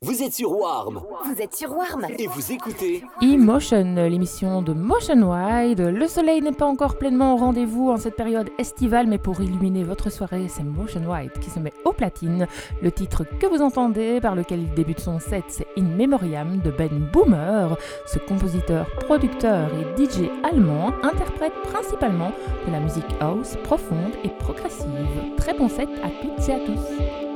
Vous êtes sur Warm Vous êtes sur Warm et vous écoutez E-Motion, l'émission de Motion Wide. Le soleil n'est pas encore pleinement au rendez-vous en cette période estivale, mais pour illuminer votre soirée, c'est Motion Wide qui se met au platine. Le titre que vous entendez, par lequel il débute son set, c'est In Memoriam de Ben Boomer. Ce compositeur, producteur et DJ allemand interprète principalement de la musique house profonde et progressive. Très bon set à toutes et à tous.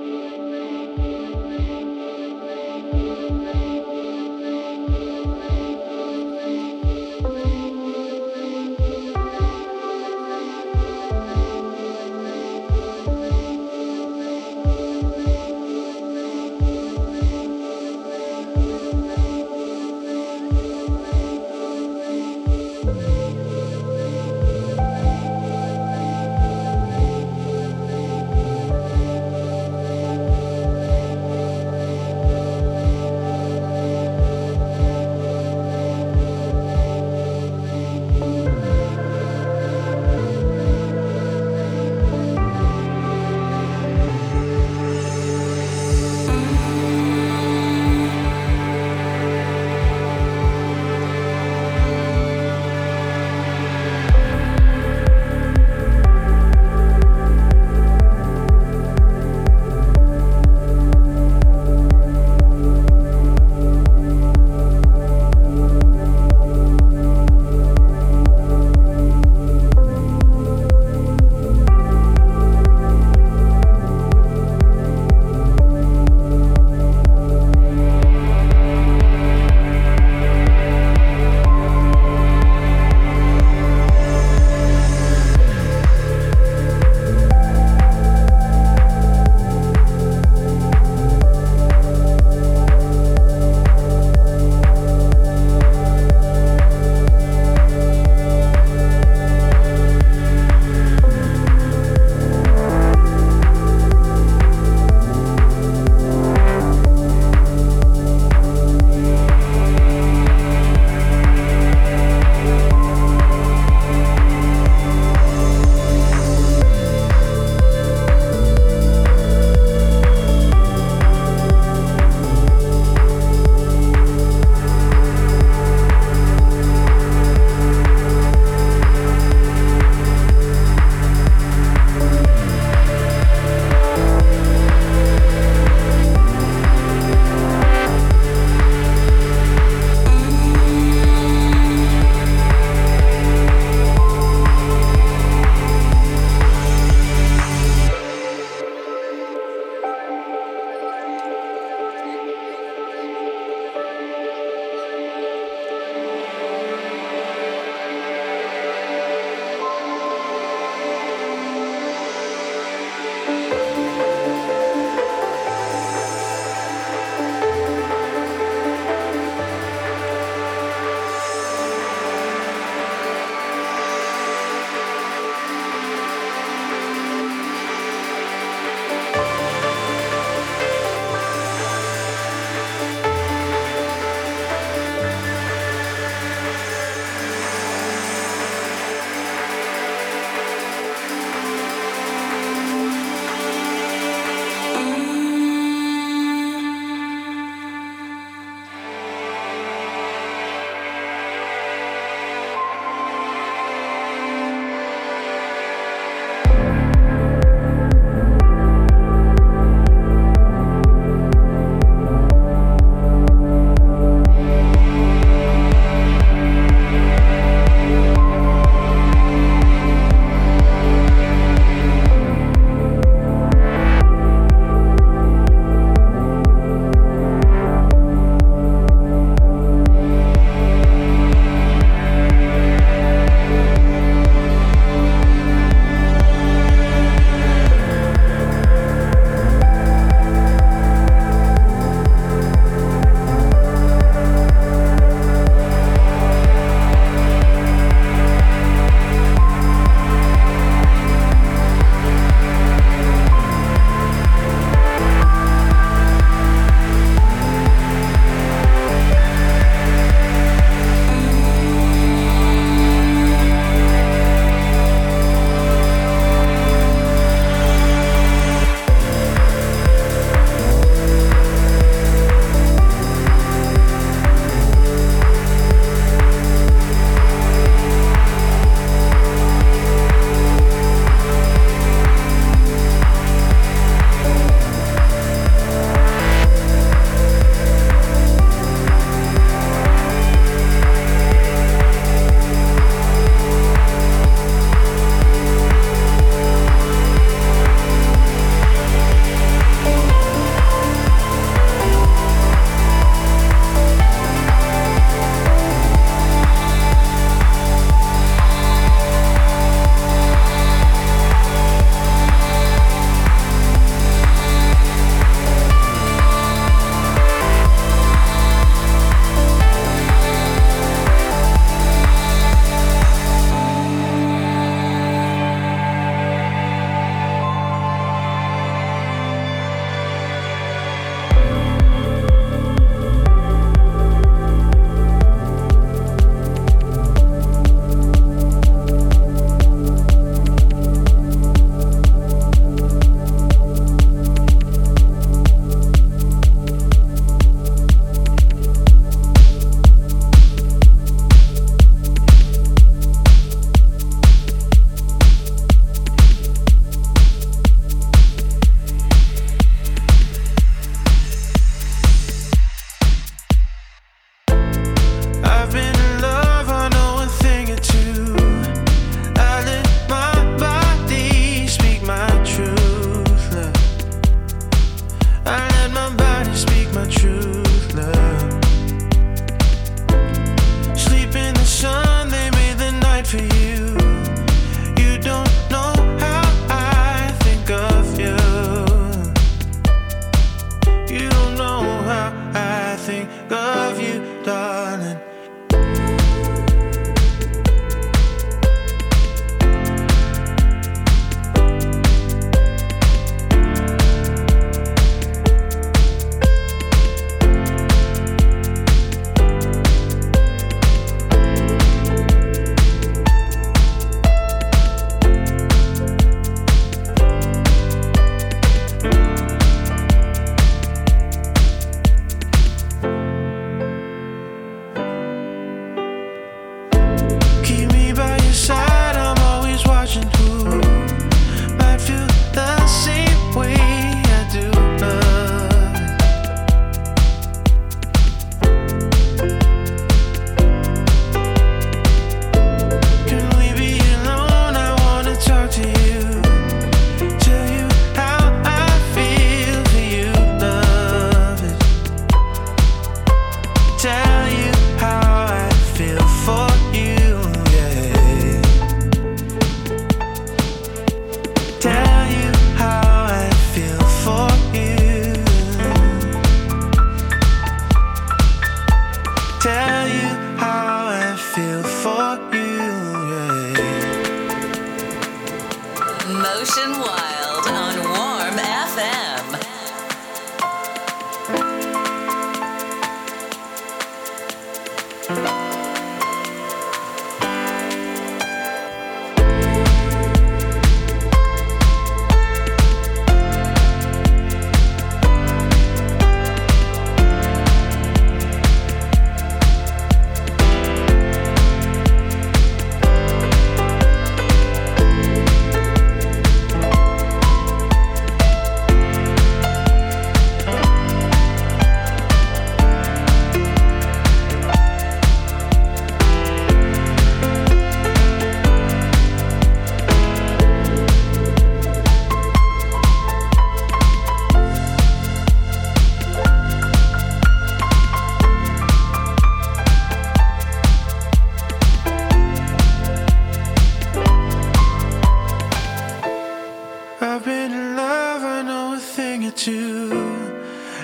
to.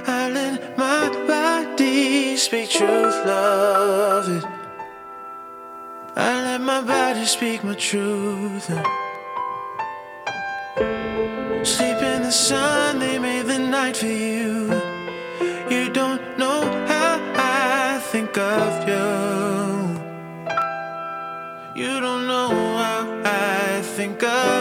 I let my body speak truth, love it. I let my body speak my truth. Sleep in the sun, they made the night for you. You don't know how I think of you. You don't know how I think of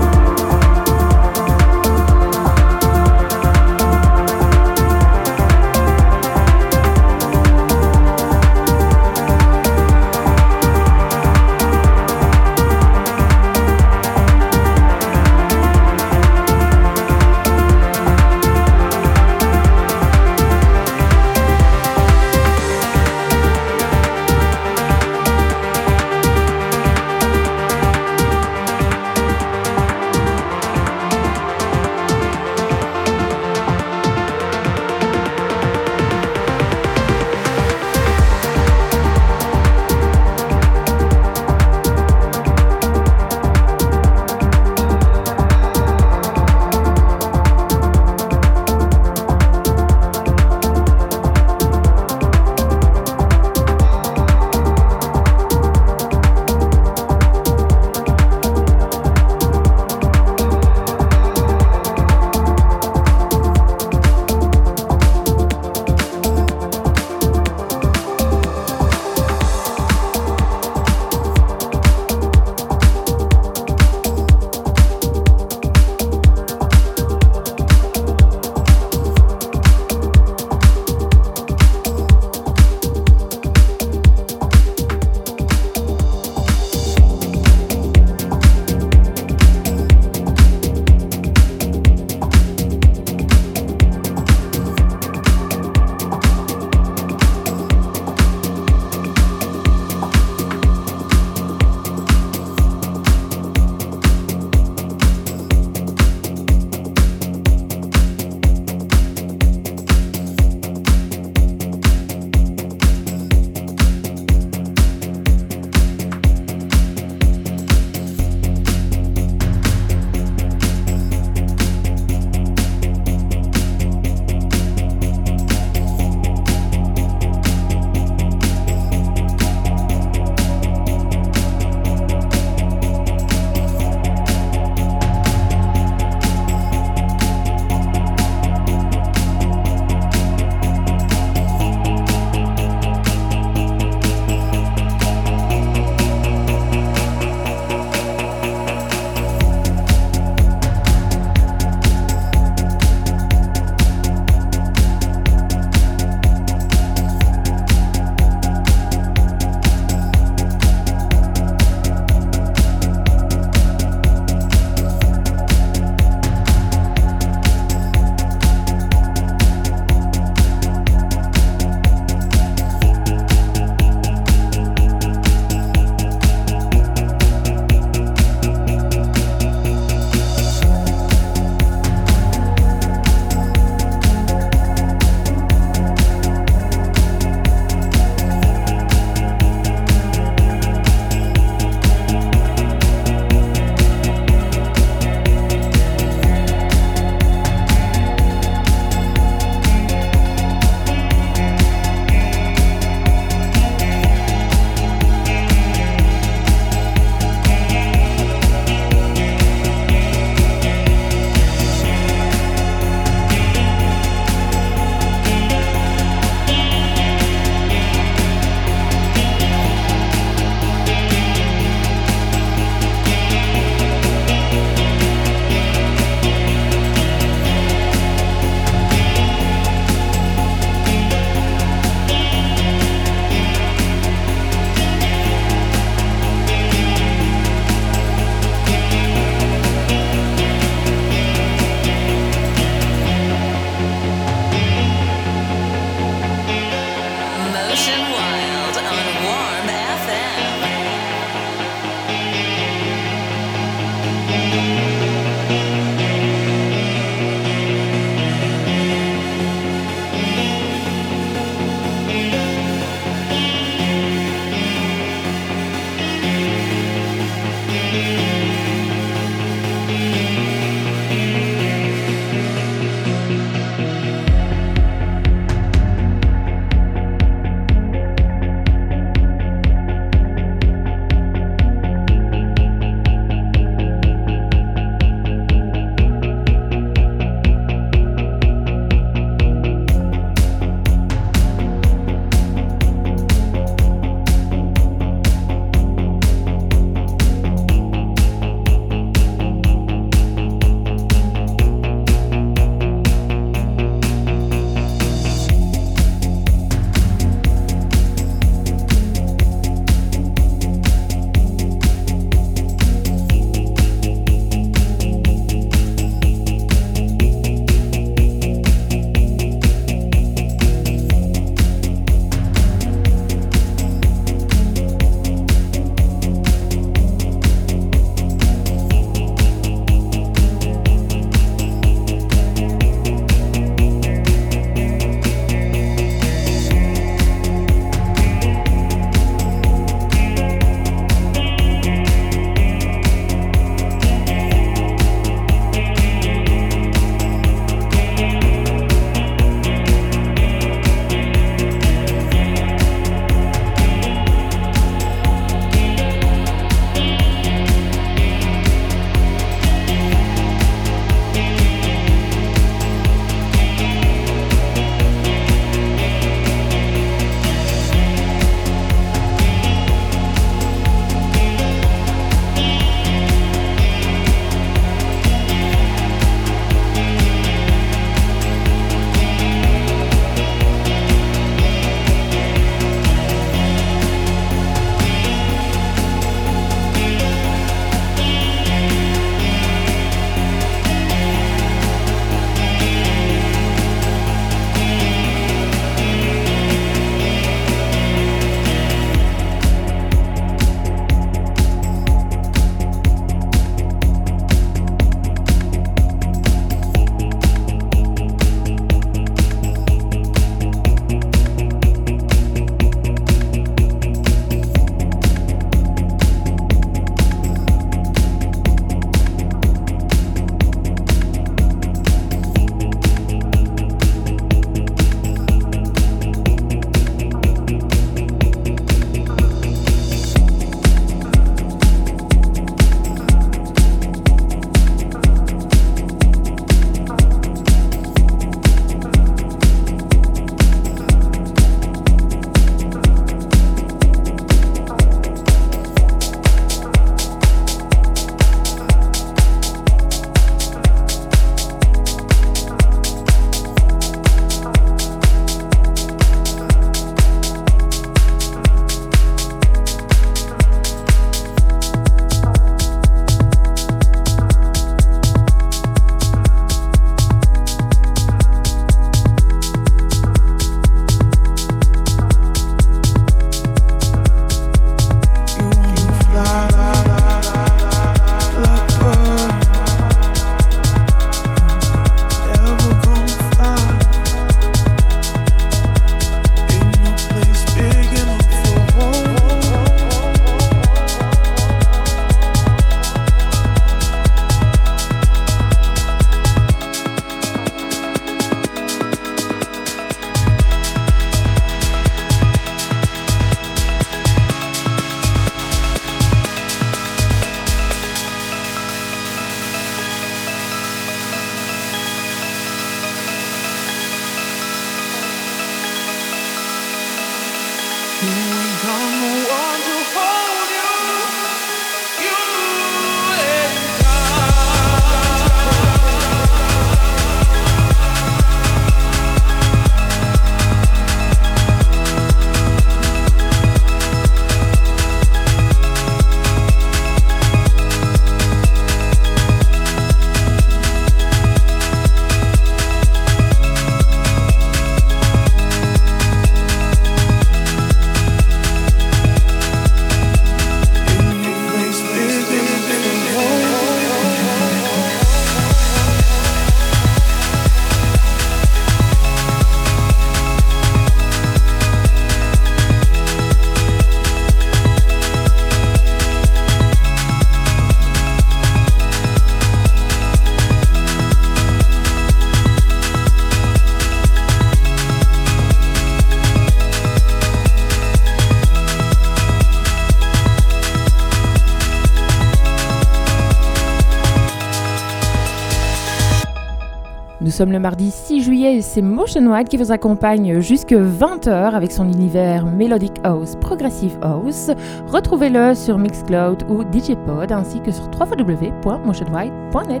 sommes le mardi 6 juillet et c'est Motion White qui vous accompagne jusque 20h avec son univers Melodic House, Progressive House. Retrouvez-le sur Mixcloud ou Digipod ainsi que sur www.motionwhite.net.